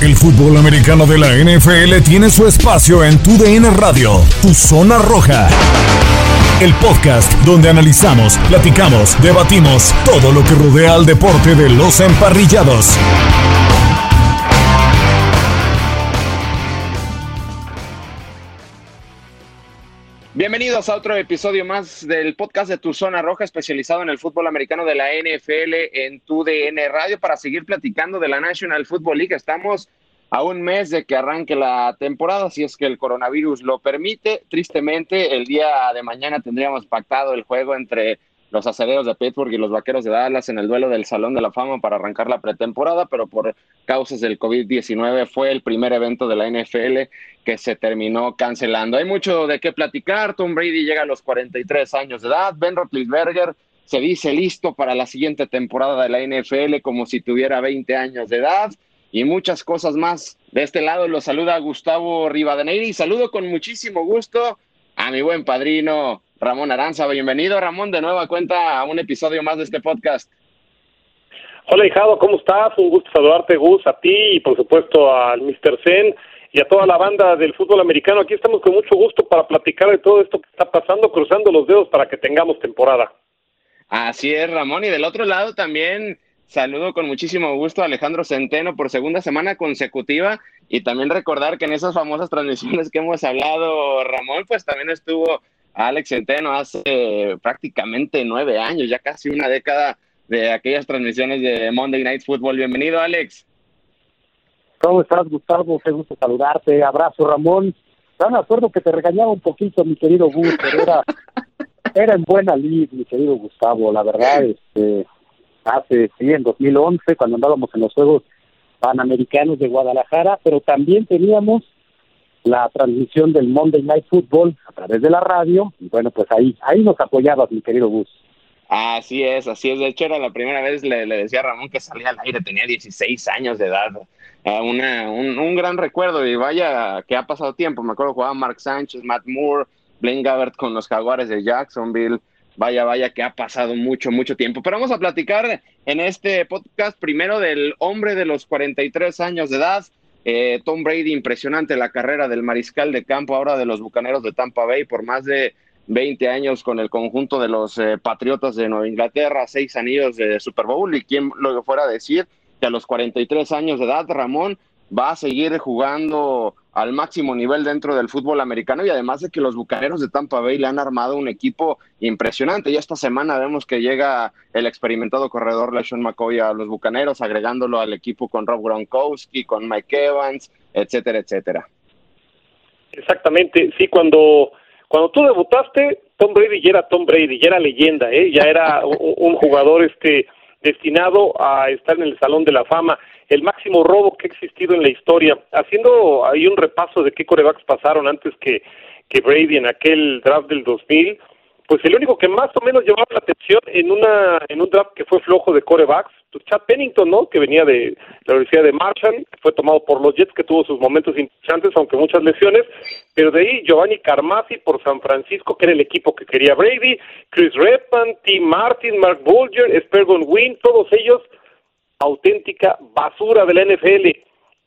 El fútbol americano de la NFL tiene su espacio en Tu DN Radio, Tu Zona Roja. El podcast donde analizamos, platicamos, debatimos todo lo que rodea al deporte de los emparrillados. Bienvenidos a otro episodio más del podcast de Tu Zona Roja, especializado en el fútbol americano de la NFL en tu DN Radio, para seguir platicando de la National Football League. Estamos a un mes de que arranque la temporada, si es que el coronavirus lo permite. Tristemente, el día de mañana tendríamos pactado el juego entre los acereros de Pittsburgh y los vaqueros de Dallas en el duelo del Salón de la Fama para arrancar la pretemporada, pero por causas del COVID-19 fue el primer evento de la NFL que se terminó cancelando. Hay mucho de qué platicar. Tom Brady llega a los 43 años de edad. Ben Roethlisberger se dice listo para la siguiente temporada de la NFL como si tuviera 20 años de edad y muchas cosas más. De este lado lo saluda Gustavo Rivadeneira y saludo con muchísimo gusto a mi buen padrino Ramón Aranza. Bienvenido, Ramón, de nueva cuenta a un episodio más de este podcast. Hola, hijado, ¿cómo estás? Un gusto saludarte, Gus, a ti y por supuesto al Mr. Zen y a toda la banda del fútbol americano. Aquí estamos con mucho gusto para platicar de todo esto que está pasando, cruzando los dedos para que tengamos temporada. Así es, Ramón. Y del otro lado también saludo con muchísimo gusto a Alejandro Centeno por segunda semana consecutiva y también recordar que en esas famosas transmisiones que hemos hablado, Ramón, pues también estuvo Alex Centeno hace prácticamente nueve años, ya casi una década de aquellas transmisiones de Monday Night Football. Bienvenido, Alex. ¿Cómo estás, Gustavo? Qué gusto saludarte. Abrazo, Ramón. me acuerdo que te regañaba un poquito, mi querido Gus, pero era, era en buena lid, mi querido Gustavo. La verdad, este, hace, sí, en 2011, cuando andábamos en los Juegos Panamericanos de Guadalajara, pero también teníamos la transmisión del Monday Night Football a través de la radio. Y bueno, pues ahí, ahí nos apoyabas, mi querido Gus. Así es, así es. De hecho, era la primera vez, le, le decía a Ramón que salía al aire, tenía 16 años de edad. Uh, una, un, un, gran recuerdo y vaya que ha pasado tiempo. Me acuerdo jugaba Mark Sánchez, Matt Moore, Blaine Gabbert con los Jaguares de Jacksonville. Vaya, vaya que ha pasado mucho, mucho tiempo. Pero vamos a platicar en este podcast primero del hombre de los 43 años de edad, eh, Tom Brady, impresionante la carrera del mariscal de campo ahora de los Bucaneros de Tampa Bay por más de 20 años con el conjunto de los eh, Patriotas de Nueva Inglaterra, seis anillos de Super Bowl y quien lo fuera a decir que a los 43 años de edad, Ramón va a seguir jugando al máximo nivel dentro del fútbol americano y además de que los Bucaneros de Tampa Bay le han armado un equipo impresionante. Y esta semana vemos que llega el experimentado corredor LeSean McCoy a los Bucaneros, agregándolo al equipo con Rob Gronkowski, con Mike Evans, etcétera, etcétera. Exactamente, sí, cuando, cuando tú debutaste, Tom Brady ya era Tom Brady, ya era leyenda, ¿eh? ya era un, un jugador este destinado a estar en el Salón de la Fama el máximo robo que ha existido en la historia. Haciendo ahí un repaso de qué corebacks pasaron antes que, que Brady en aquel draft del 2000, pues el único que más o menos llamaba la atención en una en un draft que fue flojo de corebacks, pues Chad Pennington, ¿no? Que venía de la Universidad de Marshall, fue tomado por los Jets, que tuvo sus momentos interesantes, aunque muchas lesiones, pero de ahí Giovanni Carmasi por San Francisco, que era el equipo que quería Brady, Chris Redman, Tim Martin, Mark Bulger, Spergon Wynn, todos ellos auténtica basura de la NFL.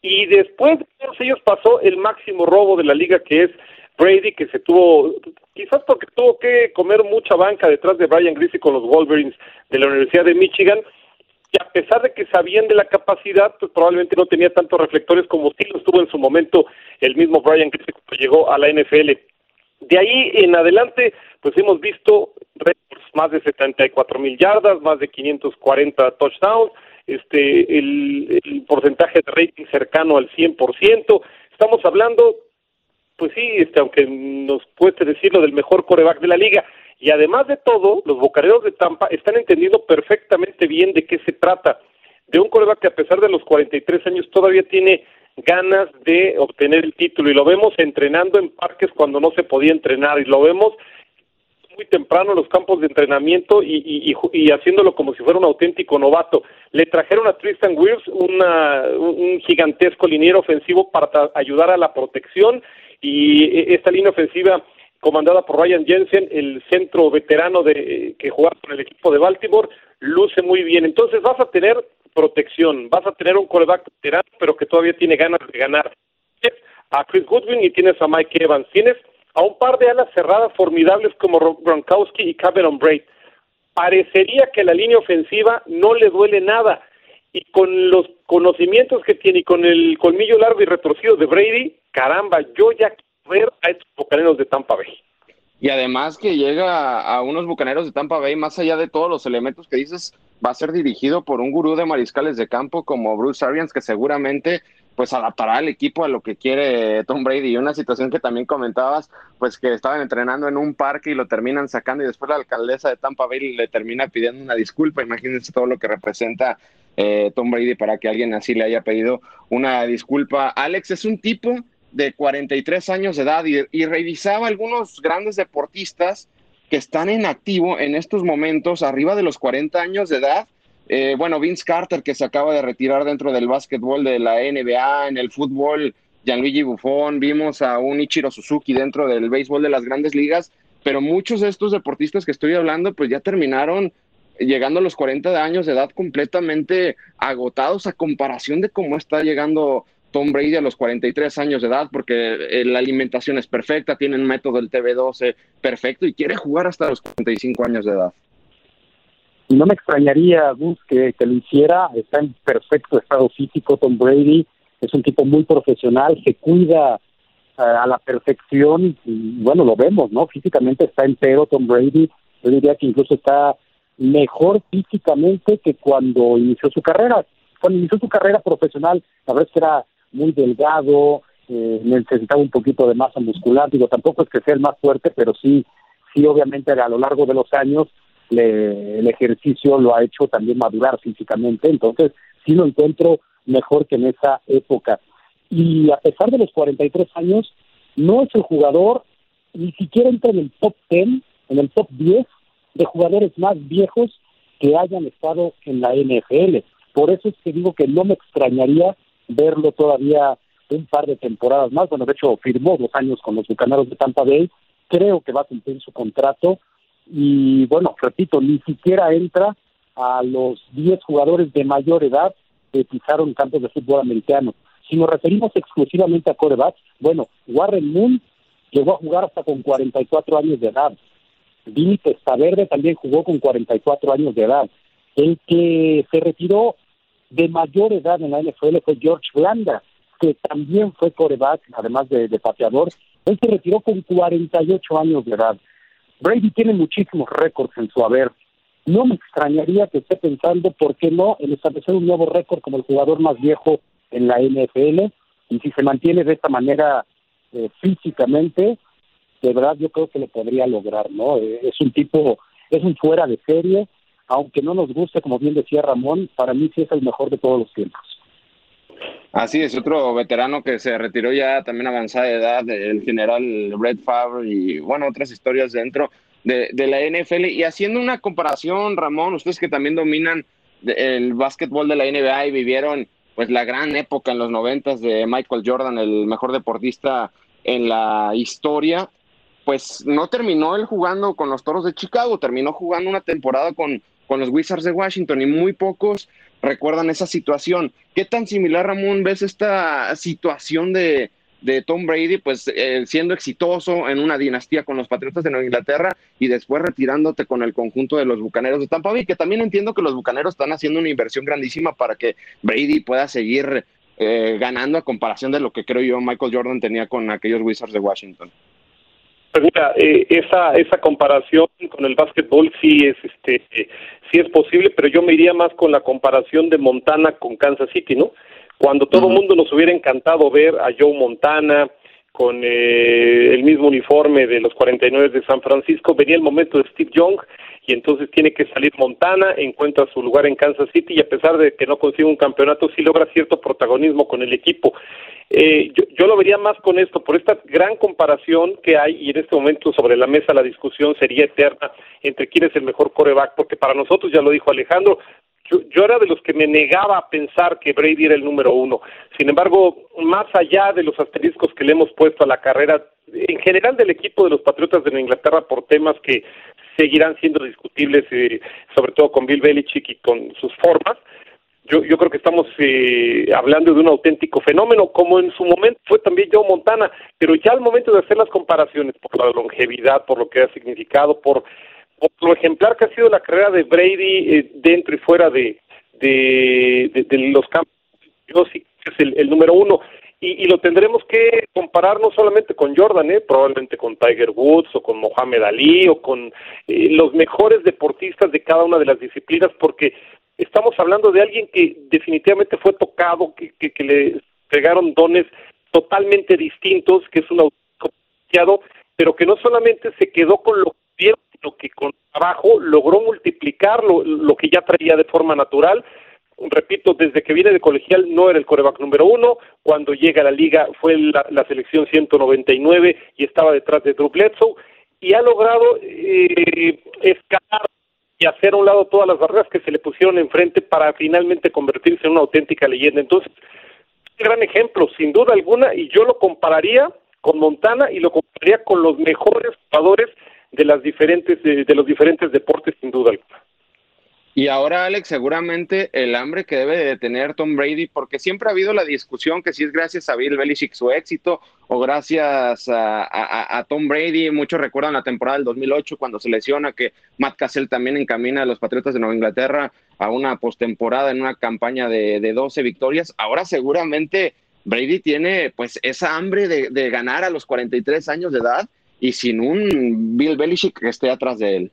Y después de ellos pasó el máximo robo de la liga, que es Brady, que se tuvo, quizás porque tuvo que comer mucha banca detrás de Brian Griffey con los Wolverines de la Universidad de Michigan, y a pesar de que sabían de la capacidad, pues probablemente no tenía tantos reflectores como sí los tuvo en su momento el mismo Brian Griffey cuando llegó a la NFL. De ahí en adelante, pues hemos visto más de 74 mil yardas, más de 540 touchdowns, este, el, porcentaje de rating cercano al 100%. Estamos hablando pues sí, este, aunque nos cueste decirlo, del mejor coreback de la liga. Y además de todo, los bocareros de Tampa están entendiendo perfectamente bien de qué se trata. De un coreback que a pesar de los 43 años todavía tiene ganas de obtener el título y lo vemos entrenando en parques cuando no se podía entrenar y lo vemos muy temprano en los campos de entrenamiento y, y, y, haciéndolo como si fuera un auténtico novato. Le trajeron a Tristan Wirfs una, un gigantesco liniero ofensivo para ayudar a la protección y esta línea ofensiva comandada por Ryan Jensen, el centro veterano de que jugaba con el equipo de Baltimore, luce muy bien. Entonces vas a tener protección, vas a tener un coreback veterano, pero que todavía tiene ganas de ganar. Tienes a Chris Goodwin y tienes a Mike Evans. Tienes a un par de alas cerradas formidables como Gronkowski y Cameron Braid. Parecería que la línea ofensiva no le duele nada y con los conocimientos que tiene y con el colmillo largo y retorcido de Brady, caramba, yo ya quiero ver a estos bucaneros de Tampa Bay. Y además que llega a unos bucaneros de Tampa Bay, más allá de todos los elementos que dices, va a ser dirigido por un gurú de mariscales de campo como Bruce Arians, que seguramente pues adaptará al equipo a lo que quiere Tom Brady. Y una situación que también comentabas, pues que estaban entrenando en un parque y lo terminan sacando y después la alcaldesa de Tampa Bay le termina pidiendo una disculpa. Imagínense todo lo que representa eh, Tom Brady para que alguien así le haya pedido una disculpa. Alex es un tipo de 43 años de edad y, y revisaba algunos grandes deportistas que están en activo en estos momentos, arriba de los 40 años de edad, eh, bueno, Vince Carter, que se acaba de retirar dentro del básquetbol de la NBA, en el fútbol, Gianluigi Buffon, vimos a un Ichiro Suzuki dentro del béisbol de las grandes ligas, pero muchos de estos deportistas que estoy hablando, pues ya terminaron llegando a los 40 años de edad completamente agotados a comparación de cómo está llegando Tom Brady a los 43 años de edad, porque eh, la alimentación es perfecta, tiene un método del TV12 perfecto y quiere jugar hasta los 45 años de edad. Y no me extrañaría, Gus, que, que lo hiciera. Está en perfecto estado físico Tom Brady. Es un tipo muy profesional, se cuida uh, a la perfección y bueno, lo vemos, ¿no? Físicamente está entero Tom Brady. Yo diría que incluso está mejor físicamente que cuando inició su carrera. Cuando inició su carrera profesional, la verdad es que era muy delgado, eh, necesitaba un poquito de masa muscular. Digo, tampoco es que sea el más fuerte, pero sí, sí, obviamente a lo largo de los años le, el ejercicio lo ha hecho también madurar físicamente, entonces sí lo encuentro mejor que en esa época. Y a pesar de los 43 años, no es el jugador, ni siquiera entra en el top 10, en el top 10 de jugadores más viejos que hayan estado en la NFL. Por eso es que digo que no me extrañaría verlo todavía un par de temporadas más. Bueno, de hecho, firmó dos años con los Bucaneros de Tampa Bay. Creo que va a cumplir su contrato y bueno, repito, ni siquiera entra a los 10 jugadores de mayor edad que pisaron campos de fútbol americano. Si nos referimos exclusivamente a corebacks, bueno, Warren Moon llegó a jugar hasta con 44 años de edad. Vinny Testaverde también jugó con 44 años de edad. El que se retiró de mayor edad en la NFL fue George Blanda, que también fue coreback, además de, de pateador. Él se retiró con 48 años de edad. Brady tiene muchísimos récords en su haber. No me extrañaría que esté pensando, ¿por qué no?, en establecer un nuevo récord como el jugador más viejo en la NFL. Y si se mantiene de esta manera eh, físicamente, de verdad yo creo que lo podría lograr, ¿no? Eh, es un tipo, es un fuera de serie, aunque no nos guste, como bien decía Ramón, para mí sí es el mejor de todos los tiempos. Así es, otro veterano que se retiró ya también avanzada edad, el general Red Favre y bueno, otras historias dentro de, de la NFL. Y haciendo una comparación, Ramón, ustedes que también dominan el básquetbol de la NBA y vivieron pues la gran época en los noventas de Michael Jordan, el mejor deportista en la historia, pues no terminó él jugando con los Toros de Chicago, terminó jugando una temporada con, con los Wizards de Washington y muy pocos recuerdan esa situación. ¿Qué tan similar, Ramón, ves esta situación de, de Tom Brady, pues eh, siendo exitoso en una dinastía con los Patriotas de Nueva Inglaterra y después retirándote con el conjunto de los Bucaneros de Tampa Bay, que también entiendo que los Bucaneros están haciendo una inversión grandísima para que Brady pueda seguir eh, ganando a comparación de lo que creo yo Michael Jordan tenía con aquellos Wizards de Washington. Pues mira, eh, esa esa comparación con el básquetbol sí es este sí es posible, pero yo me iría más con la comparación de Montana con Kansas City, ¿no? Cuando todo el mundo nos hubiera encantado ver a Joe Montana con eh, el mismo uniforme de los 49 de San Francisco, venía el momento de Steve Young y entonces tiene que salir Montana, encuentra su lugar en Kansas City y a pesar de que no consigue un campeonato, sí logra cierto protagonismo con el equipo. Eh, yo, yo, lo vería más con esto, por esta gran comparación que hay y en este momento sobre la mesa la discusión sería eterna entre quién es el mejor coreback, porque para nosotros, ya lo dijo Alejandro, yo, yo, era de los que me negaba a pensar que Brady era el número uno. Sin embargo, más allá de los asteriscos que le hemos puesto a la carrera, en general del equipo de los Patriotas de Inglaterra por temas que seguirán siendo discutibles, eh, sobre todo con Bill Belichick y con sus formas, yo, yo creo que estamos eh, hablando de un auténtico fenómeno, como en su momento fue también Joe Montana, pero ya al momento de hacer las comparaciones por la longevidad, por lo que ha significado, por por lo ejemplar que ha sido la carrera de Brady eh, dentro y fuera de, de, los campos. Yo sí es el, el número uno. Y, y, lo tendremos que comparar no solamente con Jordan, ¿eh? probablemente con Tiger Woods o con Mohamed Ali o con eh, los mejores deportistas de cada una de las disciplinas, porque estamos hablando de alguien que definitivamente fue tocado, que, que, que le pegaron dones totalmente distintos, que es un auténtico pero que no solamente se quedó con lo que lo que con trabajo logró multiplicar lo, que ya traía de forma natural. Repito, desde que viene de colegial no era el coreback número uno, cuando llega a la liga fue la, la selección 199 y estaba detrás de Drew Bledsoe, y ha logrado eh, escalar y hacer a un lado todas las barreras que se le pusieron enfrente para finalmente convertirse en una auténtica leyenda. Entonces, gran ejemplo, sin duda alguna, y yo lo compararía con Montana y lo compararía con los mejores jugadores de las diferentes de, los diferentes deportes sin duda alguna. Y ahora, Alex, seguramente el hambre que debe de tener Tom Brady, porque siempre ha habido la discusión que si es gracias a Bill Belichick su éxito o gracias a, a, a Tom Brady. Muchos recuerdan la temporada del 2008 cuando se lesiona que Matt Cassell también encamina a los Patriotas de Nueva Inglaterra a una postemporada en una campaña de, de 12 victorias. Ahora seguramente Brady tiene pues esa hambre de, de ganar a los 43 años de edad y sin un Bill Belichick que esté atrás de él.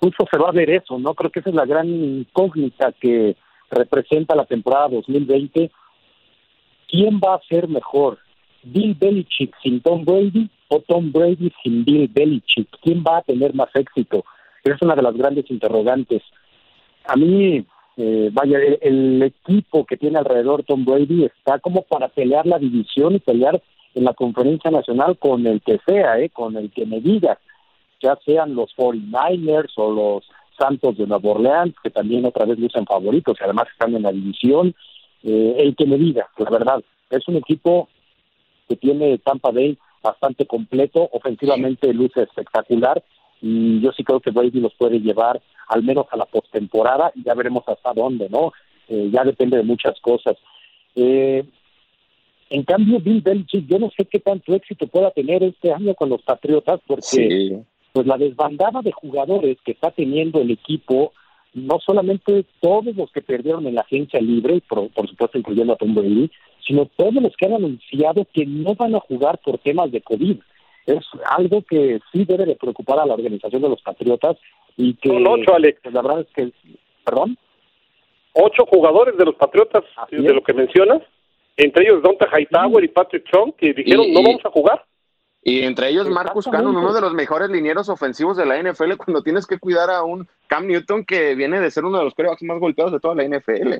Justo se va a ver eso, ¿no? Creo que esa es la gran incógnita que representa la temporada 2020. ¿Quién va a ser mejor? ¿Bill Belichick sin Tom Brady o Tom Brady sin Bill Belichick? ¿Quién va a tener más éxito? Es una de las grandes interrogantes. A mí, eh, vaya, el, el equipo que tiene alrededor Tom Brady está como para pelear la división y pelear en la conferencia nacional con el que sea, ¿eh? con el que me digas, ya sean los 49ers o los Santos de Nueva Orleans, que también otra vez lucen favoritos y además están en la división, eh, el que me diga, la verdad, es un equipo que tiene Tampa Bay bastante completo, ofensivamente luce espectacular y yo sí creo que Brady los puede llevar al menos a la postemporada y ya veremos hasta dónde, ¿no? Eh, ya depende de muchas cosas. Eh, en cambio, Bill Belichick, yo no sé qué tanto éxito pueda tener este año con los Patriotas, porque sí. pues la desbandada de jugadores que está teniendo el equipo, no solamente todos los que perdieron en la agencia libre, por, por supuesto incluyendo a Tom Brady, sino todos los que han anunciado que no van a jugar por temas de COVID. Es algo que sí debe de preocupar a la organización de los Patriotas y que... Son ocho, Alex. Pues, la verdad es que... ¿Perdón? Ocho jugadores de los Patriotas, de lo que mencionas entre ellos Donta Hightower y Patrick Chung, que dijeron y, no vamos a jugar. Y entre ellos Marcus Cannon, uno de los mejores linieros ofensivos de la NFL, cuando tienes que cuidar a un Cam Newton que viene de ser uno de los corebacks más golpeados de toda la NFL.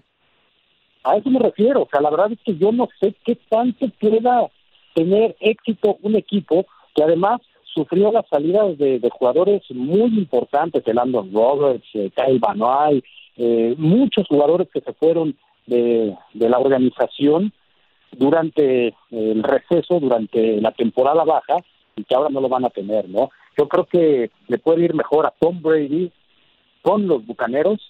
A eso me refiero, o sea, la verdad es que yo no sé qué tanto pueda tener éxito un equipo que además sufrió las salidas de, de jugadores muy importantes, el Landon Roberts, eh, Kyle Van Noy, eh, muchos jugadores que se fueron de, de la organización durante el receso, durante la temporada baja, y que ahora no lo van a tener, ¿no? Yo creo que le puede ir mejor a Tom Brady con los Bucaneros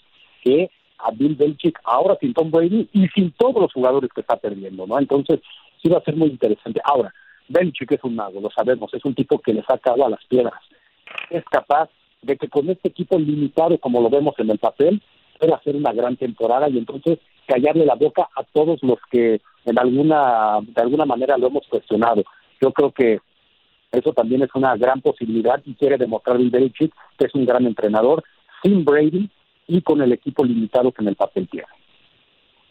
que a Bill Belichick ahora sin Tom Brady y sin todos los jugadores que está perdiendo, ¿no? Entonces, sí va a ser muy interesante. Ahora, Belichick es un mago, lo sabemos, es un tipo que le saca agua a las piedras. Es capaz de que con este equipo limitado, como lo vemos en el papel, pueda hacer una gran temporada y entonces callarle la boca a todos los que en alguna de alguna manera lo hemos cuestionado. Yo creo que eso también es una gran posibilidad y quiere demostrar Bill Belichick que es un gran entrenador sin Brady y con el equipo limitado que en el papel tiene.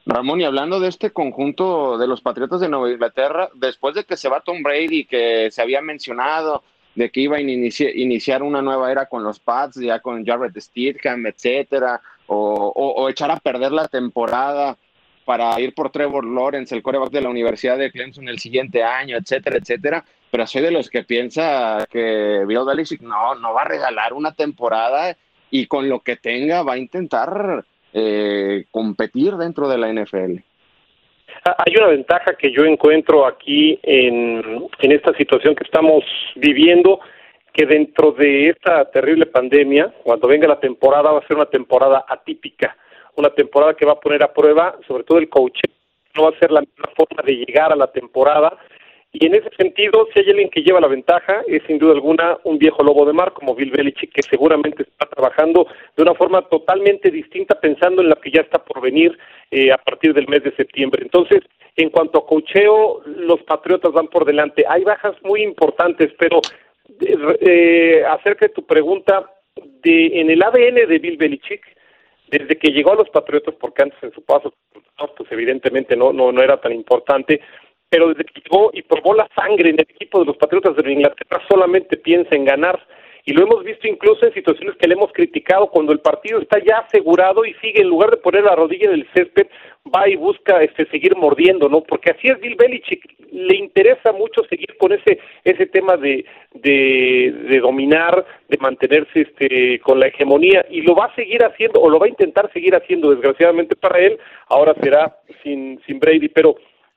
Ramón, y hablando de este conjunto de los Patriotas de Nueva Inglaterra, después de que se va Tom Brady, que se había mencionado de que iba a inici iniciar una nueva era con los Pats, ya con Jared Stidham, etcétera, o, o, o, echar a perder la temporada para ir por Trevor Lawrence, el coreback de la Universidad de Clemson el siguiente año, etcétera, etcétera. Pero soy de los que piensa que Bill Belichick no, no va a regalar una temporada y con lo que tenga va a intentar eh, competir dentro de la NFL. Hay una ventaja que yo encuentro aquí en, en esta situación que estamos viviendo, que dentro de esta terrible pandemia, cuando venga la temporada, va a ser una temporada atípica, una temporada que va a poner a prueba, sobre todo el coach, no va a ser la misma forma de llegar a la temporada, y en ese sentido, si hay alguien que lleva la ventaja, es sin duda alguna un viejo lobo de mar como Bill Belichick, que seguramente está trabajando de una forma totalmente distinta, pensando en la que ya está por venir eh, a partir del mes de septiembre. Entonces, en cuanto a cocheo, los Patriotas van por delante. Hay bajas muy importantes, pero eh, acerca de tu pregunta, de, en el ADN de Bill Belichick, desde que llegó a los Patriotas, porque antes en su paso, pues evidentemente no, no, no era tan importante, pero desde que llegó y probó la sangre en el equipo de los Patriotas de Inglaterra solamente piensa en ganar. Y lo hemos visto incluso en situaciones que le hemos criticado cuando el partido está ya asegurado y sigue, en lugar de poner la rodilla en el césped, va y busca este seguir mordiendo, ¿no? Porque así es Bill Belichick, le interesa mucho seguir con ese ese tema de, de, de dominar, de mantenerse este con la hegemonía y lo va a seguir haciendo o lo va a intentar seguir haciendo, desgraciadamente para él, ahora será sin sin Brady, pero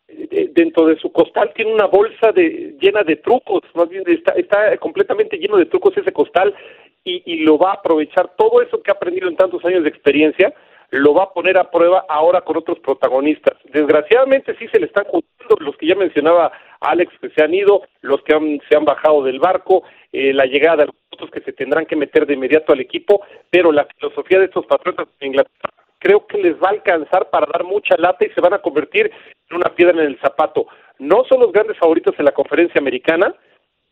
dentro de su costal tiene una bolsa de llena de trucos, más bien está, está completamente lleno de trucos ese costal y, y lo va a aprovechar todo eso que ha aprendido en tantos años de experiencia, lo va a poner a prueba ahora con otros protagonistas. Desgraciadamente sí se le están juntando los que ya mencionaba Alex que se han ido, los que han, se han bajado del barco, eh, la llegada de los otros que se tendrán que meter de inmediato al equipo, pero la filosofía de estos patriotas de Inglaterra creo que les va a alcanzar para dar mucha lata y se van a convertir en una piedra en el zapato. No son los grandes favoritos en la conferencia americana,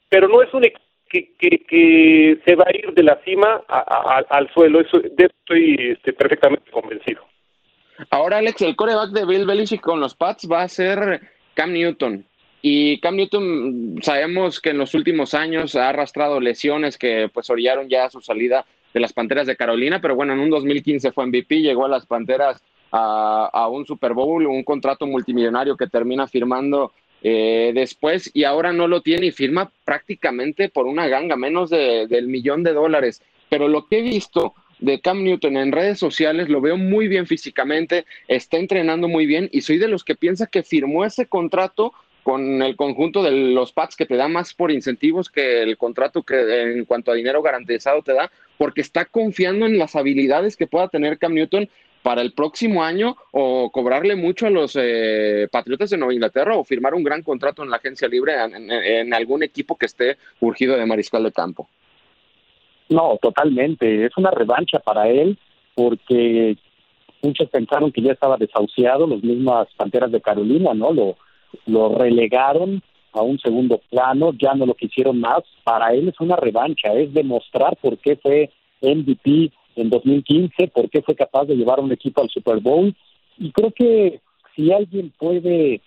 pero no es un equipo que, que, que se va a ir de la cima a, al suelo. Eso, de eso estoy este, perfectamente convencido. Ahora, Alex, el coreback de Bill Belichick con los Pats va a ser Cam Newton. Y Cam Newton sabemos que en los últimos años ha arrastrado lesiones que pues orillaron ya su salida de las Panteras de Carolina, pero bueno, en un 2015 fue MVP, llegó a las Panteras a, un Super Bowl, un contrato multimillonario que termina firmando eh, después y ahora no lo tiene y firma prácticamente por una ganga, menos de, del millón de dólares. Pero lo que he visto de Cam Newton en redes sociales lo veo muy bien físicamente, está entrenando muy bien y soy de los que piensa que firmó ese contrato con el conjunto de los Pats que te da más por incentivos que el contrato que en cuanto a dinero garantizado te da, porque está confiando en las habilidades que pueda tener Cam Newton para el próximo año o cobrarle mucho a los eh, Patriotas de Nueva Inglaterra o firmar un gran contrato en la agencia libre en, en, algún equipo que esté urgido de mariscal de campo. No, totalmente. Es una revancha para él porque muchos pensaron que ya estaba desahuciado, los mismas Panteras de Carolina, ¿no? Lo, lo relegaron a un segundo plano, ya no lo quisieron más. Para él es una revancha, es demostrar por qué fue MVP en 2015, por qué fue capaz de llevar a un equipo al Super Bowl. Y creo que si alguien puede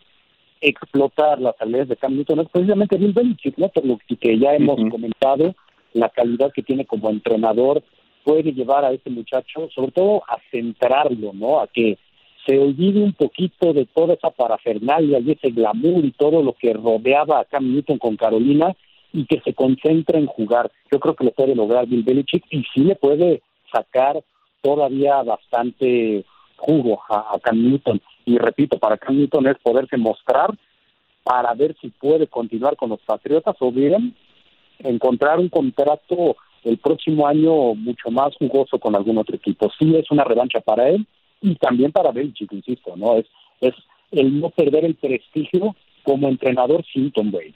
explotar las habilidades de Cam Newton es precisamente Bill Belichick, ¿no? Por lo que ya hemos uh -huh. comentado, la calidad que tiene como entrenador puede llevar a este muchacho, sobre todo a centrarlo, ¿no? A que se olvide un poquito de toda esa parafernalia y ese glamour y todo lo que rodeaba a Cam Newton con Carolina y que se concentre en jugar. Yo creo que lo puede lograr Bill Belichick y sí le puede sacar todavía bastante jugo a, a Cam Newton. Y repito, para Cam Newton es poderse mostrar para ver si puede continuar con los Patriotas o bien encontrar un contrato el próximo año mucho más jugoso con algún otro equipo. Sí es una revancha para él y también para Belichick, insisto, ¿no? Es, es el no perder el prestigio como entrenador sin Tom Brady.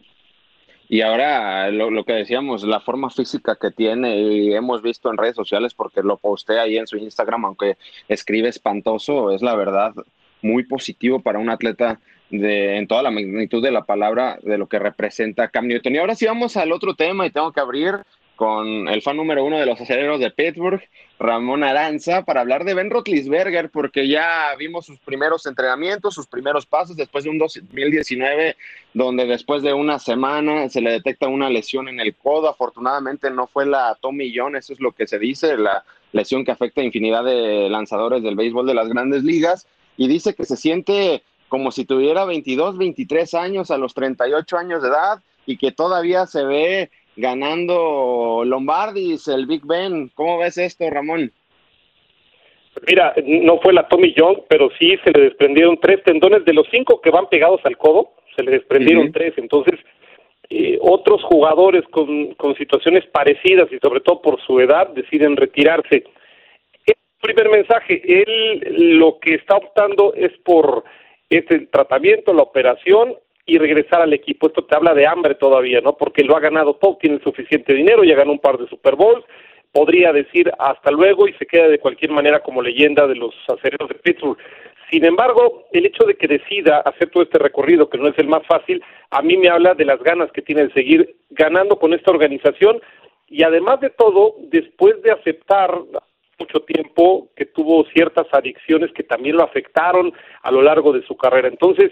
Y ahora lo, lo, que decíamos, la forma física que tiene y hemos visto en redes sociales porque lo posté ahí en su Instagram, aunque escribe espantoso, es la verdad muy positivo para un atleta de, en toda la magnitud de la palabra de lo que representa Cam Newton. Y ahora sí vamos al otro tema y tengo que abrir con el fan número uno de los aceleros de Pittsburgh, Ramón Aranza, para hablar de Ben Roethlisberger, porque ya vimos sus primeros entrenamientos, sus primeros pasos después de un 2019, donde después de una semana se le detecta una lesión en el codo. Afortunadamente no fue la Tommy John, eso es lo que se dice, la lesión que afecta a infinidad de lanzadores del béisbol de las grandes ligas, y dice que se siente como si tuviera 22, 23 años a los 38 años de edad y que todavía se ve ganando Lombardis, el Big Ben. ¿Cómo ves esto, Ramón? Mira, no fue la Tommy John, pero sí se le desprendieron tres tendones de los cinco que van pegados al codo, se le desprendieron uh -huh. tres. Entonces, eh, otros jugadores con, con situaciones parecidas y sobre todo por su edad deciden retirarse. El primer mensaje, él lo que está optando es por este tratamiento, la operación y regresar al equipo. Esto te habla de hambre todavía, ¿no? Porque lo ha ganado todo, tiene suficiente dinero, ya ganó un par de Super Bowls, podría decir hasta luego y se queda de cualquier manera como leyenda de los acereros de Pittsburgh. Sin embargo, el hecho de que decida hacer todo este recorrido, que no es el más fácil, a mí me habla de las ganas que tiene de seguir ganando con esta organización y además de todo, después de aceptar mucho tiempo que tuvo ciertas adicciones que también lo afectaron a lo largo de su carrera. Entonces,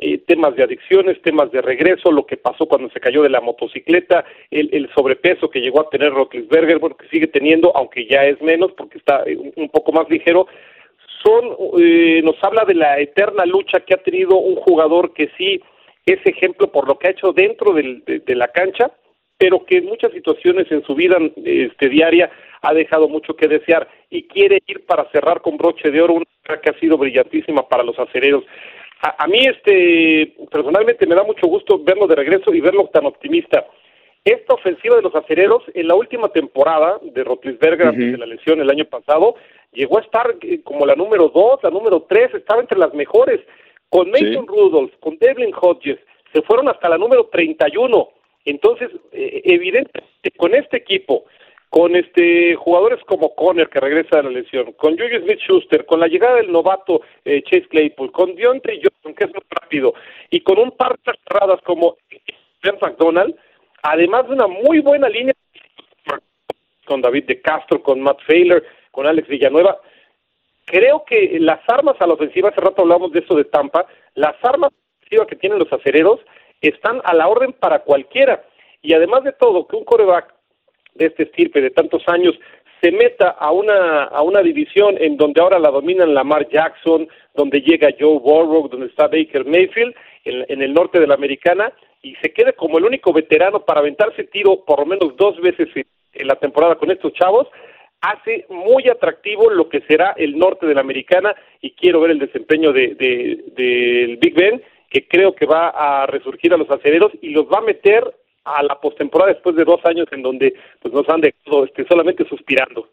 eh, temas de adicciones, temas de regreso, lo que pasó cuando se cayó de la motocicleta, el, el sobrepeso que llegó a tener Roethlisberger, bueno, que sigue teniendo, aunque ya es menos porque está un, un poco más ligero, son, eh, nos habla de la eterna lucha que ha tenido un jugador que sí es ejemplo por lo que ha hecho dentro de la cancha, pero que en muchas situaciones en su vida este, diaria ha dejado mucho que desear y quiere ir para cerrar con broche de oro una que ha sido brillantísima para los acereros. A, a, mí, este, personalmente me da mucho gusto verlo de regreso y verlo tan optimista. Esta ofensiva de los acereros, en la última temporada de Rotlisberger, uh -huh. de la lesión el año pasado, llegó a estar eh, como la número dos, la número tres, estaba entre las mejores. Con Mason sí. Rudolph, con Devlin Hodges, se fueron hasta la número 31. Entonces, eh, evidentemente, con este equipo, con este jugadores como Conner que regresa de la lesión, con Julius Smith Schuster, con la llegada del novato eh, Chase Claypool, con Deontay Johnson que es muy rápido y con un par de cerradas como Ben McDonald, además de una muy buena línea con David de Castro, con Matt Failer, con Alex Villanueva, creo que las armas a la ofensiva, hace rato hablamos de eso de Tampa, las armas que tienen los acereros están a la orden para cualquiera. Y además de todo, que un coreback de este estirpe de tantos años se meta a una, a una división en donde ahora la dominan Lamar Jackson, donde llega Joe Burrow, donde está Baker Mayfield, en, el norte de la americana, y se quede como el único veterano para aventarse tiro por lo menos dos veces en la temporada con estos chavos, hace muy atractivo lo que será el norte de la americana y quiero ver el desempeño de, de, del Big Ben que creo que va a resurgir a los aceleros y los va a meter a la postemporada después de dos años en donde pues nos han dejado este, solamente suspirando.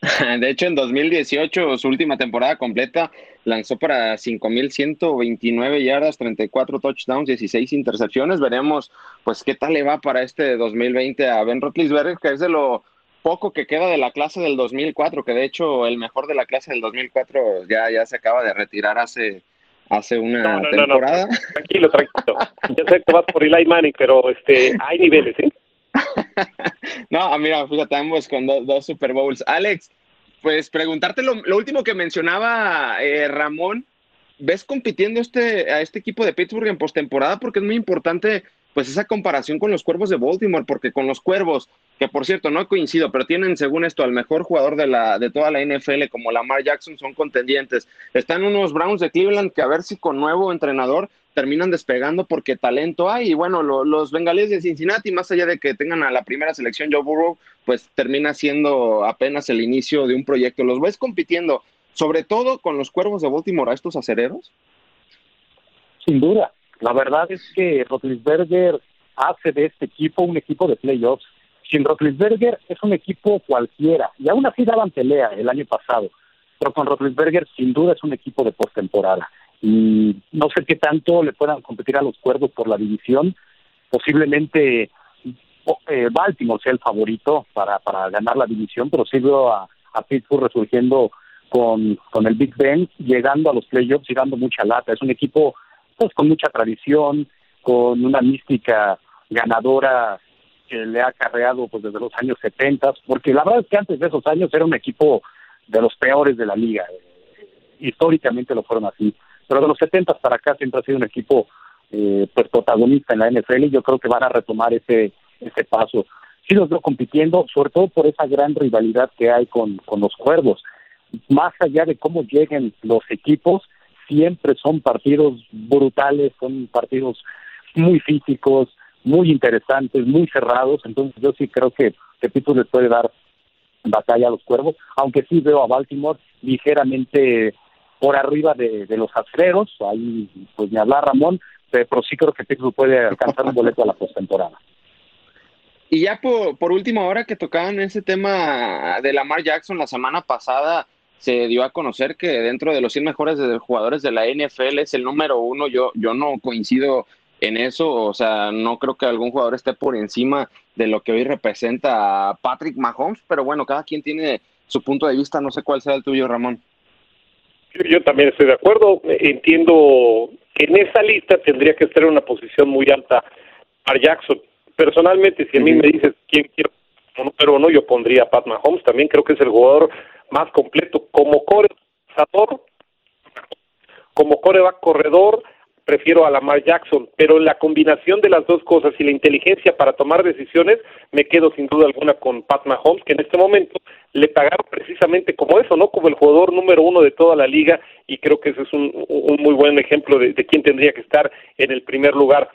De hecho, en 2018, su última temporada completa, lanzó para 5.129 yardas, 34 touchdowns, 16 intercepciones. Veremos, pues, qué tal le va para este 2020 a Ben Roethlisberger, que es de lo poco que queda de la clase del 2004, que de hecho el mejor de la clase del 2004 ya, ya se acaba de retirar hace hace una no, no, temporada. No, tranquilo, tranquilo. Yo sé que vas por Eli Manning, pero este, hay niveles, ¿eh? no, mira, fíjate, ambos con do, dos Super Bowls. Alex, pues preguntarte lo, lo último que mencionaba eh, Ramón, ¿ves compitiendo este, a este equipo de Pittsburgh en postemporada? Porque es muy importante pues esa comparación con los Cuervos de Baltimore, porque con los Cuervos, que por cierto no coincido, pero tienen según esto al mejor jugador de, la, de toda la NFL como Lamar Jackson, son contendientes. Están unos Browns de Cleveland que a ver si con nuevo entrenador terminan despegando porque talento hay. Y bueno, los bengalíes de Cincinnati, más allá de que tengan a la primera selección Joe Burrow, pues termina siendo apenas el inicio de un proyecto. ¿Los ves compitiendo, sobre todo con los cuervos de Baltimore, a estos acereros? Sin duda. La verdad es que Rotlisberger hace de este equipo un equipo de playoffs. Sin Rotlisberger es un equipo cualquiera, y aún así daban pelea el año pasado, pero con Rotlisberger sin duda es un equipo de postemporada. Y no sé qué tanto le puedan competir a los cuervos por la división. Posiblemente eh, Baltimore sea el favorito para, para ganar la división, pero veo a, a Pittsburgh resurgiendo con, con el Big Ben, llegando a los playoffs y dando mucha lata. Es un equipo pues con mucha tradición, con una mística ganadora que le ha acarreado pues desde los años 70, porque la verdad es que antes de esos años era un equipo de los peores de la liga. Históricamente lo fueron así. Pero de los 70 para acá siempre ha sido un equipo eh, pues protagonista en la NFL y yo creo que van a retomar ese, ese paso. Sí los veo compitiendo, sobre todo por esa gran rivalidad que hay con, con los cuervos. Más allá de cómo lleguen los equipos, siempre son partidos brutales, son partidos muy físicos, muy interesantes, muy cerrados, entonces yo sí creo que, que Pittsburgh les puede dar batalla a los cuervos, aunque sí veo a Baltimore ligeramente por arriba de, los aceleros, ahí pues ni hablar Ramón, pero sí creo que Pittsburgh puede alcanzar un boleto a la postemporada. Y ya por, por último, ahora que tocaban ese tema de Lamar Jackson la semana pasada, se dio a conocer que dentro de los 100 mejores jugadores de la NFL es el número uno. Yo, yo no coincido en eso, o sea, no creo que algún jugador esté por encima de lo que hoy representa Patrick Mahomes, pero bueno, cada quien tiene su punto de vista, no sé cuál será el tuyo, Ramón. Yo también estoy de acuerdo, entiendo que en esa lista tendría que estar en una posición muy alta a Jackson. Personalmente, si a mí me dices quién quiero número uno, yo pondría a Pat Mahomes, también creo que es el jugador más completo como coreback, como coreback corredor, prefiero a Lamar Jackson, pero la combinación de las dos cosas y la inteligencia para tomar decisiones, me quedo sin duda alguna con Pat Mahomes, que en este momento le pagaron precisamente como eso, ¿no? Como el jugador número uno de toda la liga, y creo que ese es un, muy buen ejemplo de, de quién tendría que estar en el primer lugar.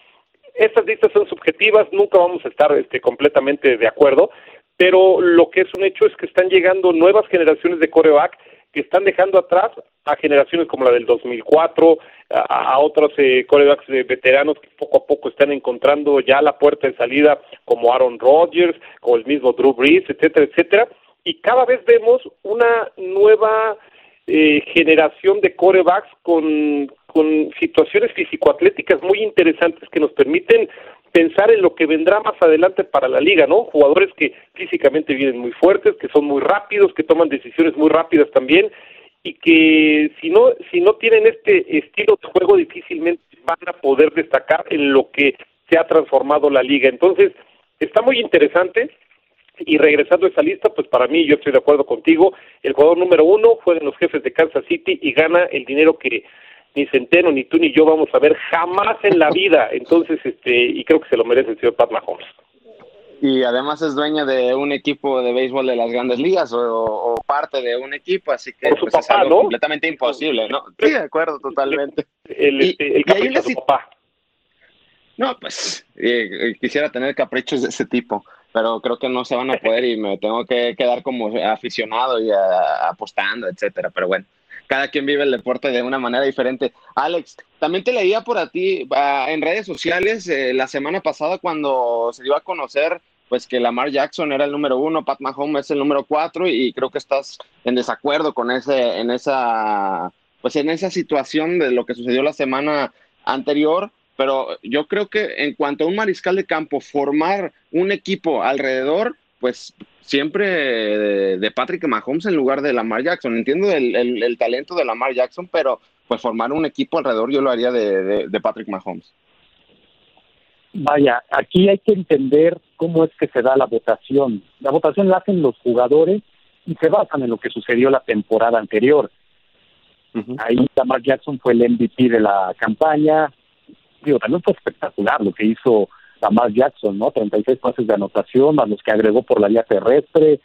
Estas listas son subjetivas, nunca vamos a estar este, completamente de acuerdo, pero lo que es un hecho es que están llegando nuevas generaciones de coreback que están dejando atrás a generaciones como la del 2004, a, a otros eh, corebacks eh, veteranos que poco a poco están encontrando ya la puerta de salida, como Aaron Rodgers, como el mismo Drew Brees, etcétera, etcétera. Y cada vez vemos una nueva eh, generación de corebacks con, con situaciones físico-atléticas muy interesantes que nos permiten pensar en lo que vendrá más adelante para la liga, ¿no? Jugadores que físicamente vienen muy fuertes, que son muy rápidos, que toman decisiones muy rápidas también y que si no si no tienen este estilo de juego difícilmente van a poder destacar en lo que se ha transformado la liga. Entonces, está muy interesante y regresando a esa lista, pues para mí yo estoy de acuerdo contigo, el jugador número uno juegan los jefes de Kansas City y gana el dinero que ni Centeno, ni tú, ni yo vamos a ver jamás en la vida. Entonces, este, y creo que se lo merece el señor Pat Mahomes. Y además es dueño de un equipo de béisbol de las grandes ligas o, parte de un equipo, así que pues, es papá, algo ¿no? completamente imposible, ¿no? Sí, de acuerdo, totalmente. El, este, el hay capricho de su papá. No, pues eh, eh, quisiera tener caprichos de ese tipo, pero creo que no se van a poder y me tengo que quedar como aficionado y ah, apostando, etcétera. Pero bueno, cada quien vive el deporte de una manera diferente. Alex, también te leía por a ti ah, en redes sociales eh, la semana pasada cuando se dio a conocer pues que Lamar Jackson era el número uno, Pat Mahomes es el número cuatro y creo que estás en desacuerdo con ese, en esa, pues en esa situación de lo que sucedió la semana anterior pero yo creo que en cuanto a un mariscal de campo, formar un equipo alrededor, pues siempre de, de Patrick Mahomes en lugar de Lamar Jackson. Entiendo el, el- el talento de Lamar Jackson, pero pues formar un equipo alrededor yo lo haría de, de- de Patrick Mahomes. Vaya, aquí hay que entender cómo es que se da la votación. La votación la hacen los jugadores y se basan en lo que sucedió la temporada anterior. Ahí Lamar Jackson fue el MVP de la campaña. Digo, también fue espectacular lo que hizo Lamar Jackson, ¿no? 36 pases de anotación, más los que agregó por la vía terrestre.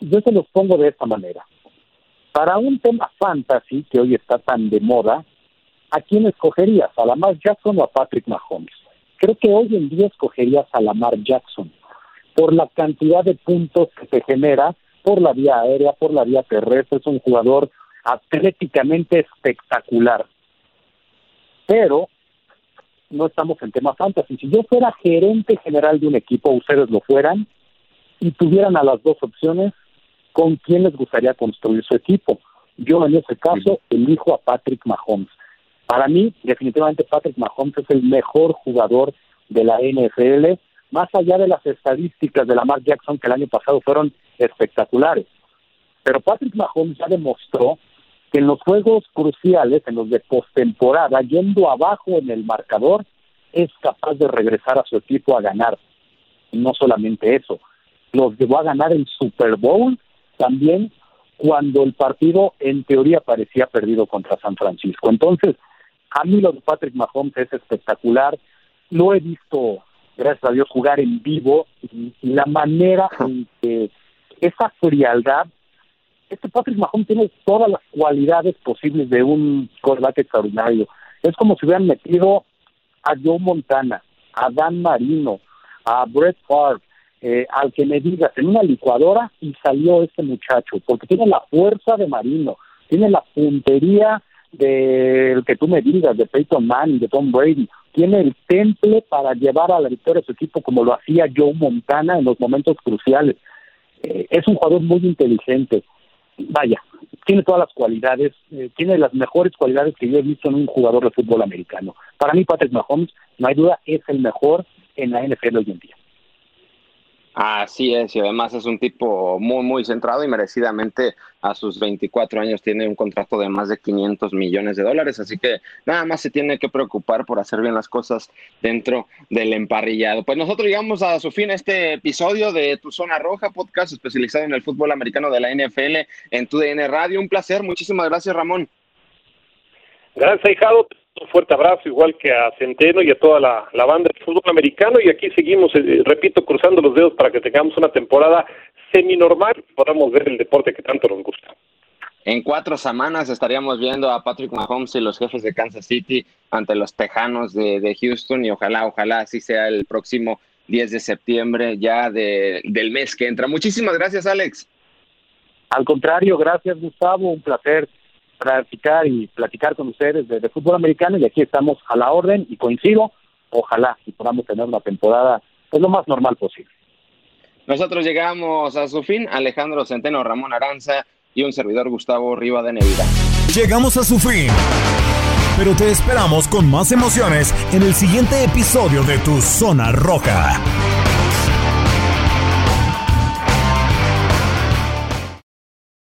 Yo se los pongo de esta manera. Para un tema fantasy que hoy está tan de moda, ¿a quién escogerías? ¿A Lamar Jackson o a Patrick Mahomes? Creo que hoy en día escogerías a Lamar Jackson por la cantidad de puntos que se genera por la vía aérea, por la vía terrestre. Es un jugador atléticamente espectacular. Pero no estamos en tema fantasy. Si yo fuera gerente general de un equipo, ustedes lo fueran, y tuvieran a las dos opciones, ¿con quién les gustaría construir su equipo? Yo en ese caso elijo a Patrick Mahomes. Para mí, definitivamente Patrick Mahomes es el mejor jugador de la NFL, más allá de las estadísticas de Lamar Jackson que el año pasado fueron espectaculares. Pero Patrick Mahomes ya demostró que en los juegos cruciales, en los de postemporada, yendo abajo en el marcador, es capaz de regresar a su equipo a ganar. Y no solamente eso, los llevó a ganar el Super Bowl también cuando el partido en teoría parecía perdido contra San Francisco. Entonces, a mí lo de Patrick Mahomes es espectacular. Lo he visto, gracias a Dios, jugar en vivo y, la manera en que esa frialdad este Patrick Mahomes tiene todas las cualidades posibles de un quarterback extraordinario. Es como si hubieran metido a Joe Montana, a Dan Marino, a Brett Favre, eh, al que me digas, en una licuadora y salió este muchacho, porque tiene la fuerza de Marino, tiene la puntería del que tú me digas, de Peyton Manning, de Tom Brady, tiene el temple para llevar a la victoria a su equipo como lo hacía Joe Montana en los momentos cruciales. Eh, es un jugador muy inteligente, vaya, tiene todas las cualidades, eh, tiene las mejores cualidades que yo he visto en un jugador de fútbol americano. Para mí, Patrick Mahomes, no hay duda, es el mejor en la NFL hoy en día. Así es, y además es un tipo muy, muy centrado y merecidamente a sus 24 años tiene un contrato de más de 500 millones de dólares, así que nada más se tiene que preocupar por hacer bien las cosas dentro del emparrillado. Pues nosotros llegamos a su fin este episodio de Tu Zona Roja, podcast especializado en el fútbol americano de la NFL en tu DN Radio. Un placer, muchísimas gracias Ramón. Gracias, Hijado. Un fuerte abrazo, igual que a Centeno y a toda la, la banda de fútbol americano. Y aquí seguimos, eh, repito, cruzando los dedos para que tengamos una temporada semi-normal y podamos ver el deporte que tanto nos gusta. En cuatro semanas estaríamos viendo a Patrick Mahomes y los jefes de Kansas City ante los Tejanos de, de Houston y ojalá, ojalá así sea el próximo 10 de septiembre ya de, del mes que entra. Muchísimas gracias, Alex. Al contrario, gracias Gustavo, un placer practicar y platicar con ustedes de, de fútbol americano y aquí estamos a la orden y coincido, ojalá y podamos tener una temporada pues lo más normal posible. Nosotros llegamos a su fin, Alejandro Centeno, Ramón Aranza y un servidor Gustavo Riva de Nevira. Llegamos a su fin. Pero te esperamos con más emociones en el siguiente episodio de Tu Zona Roja.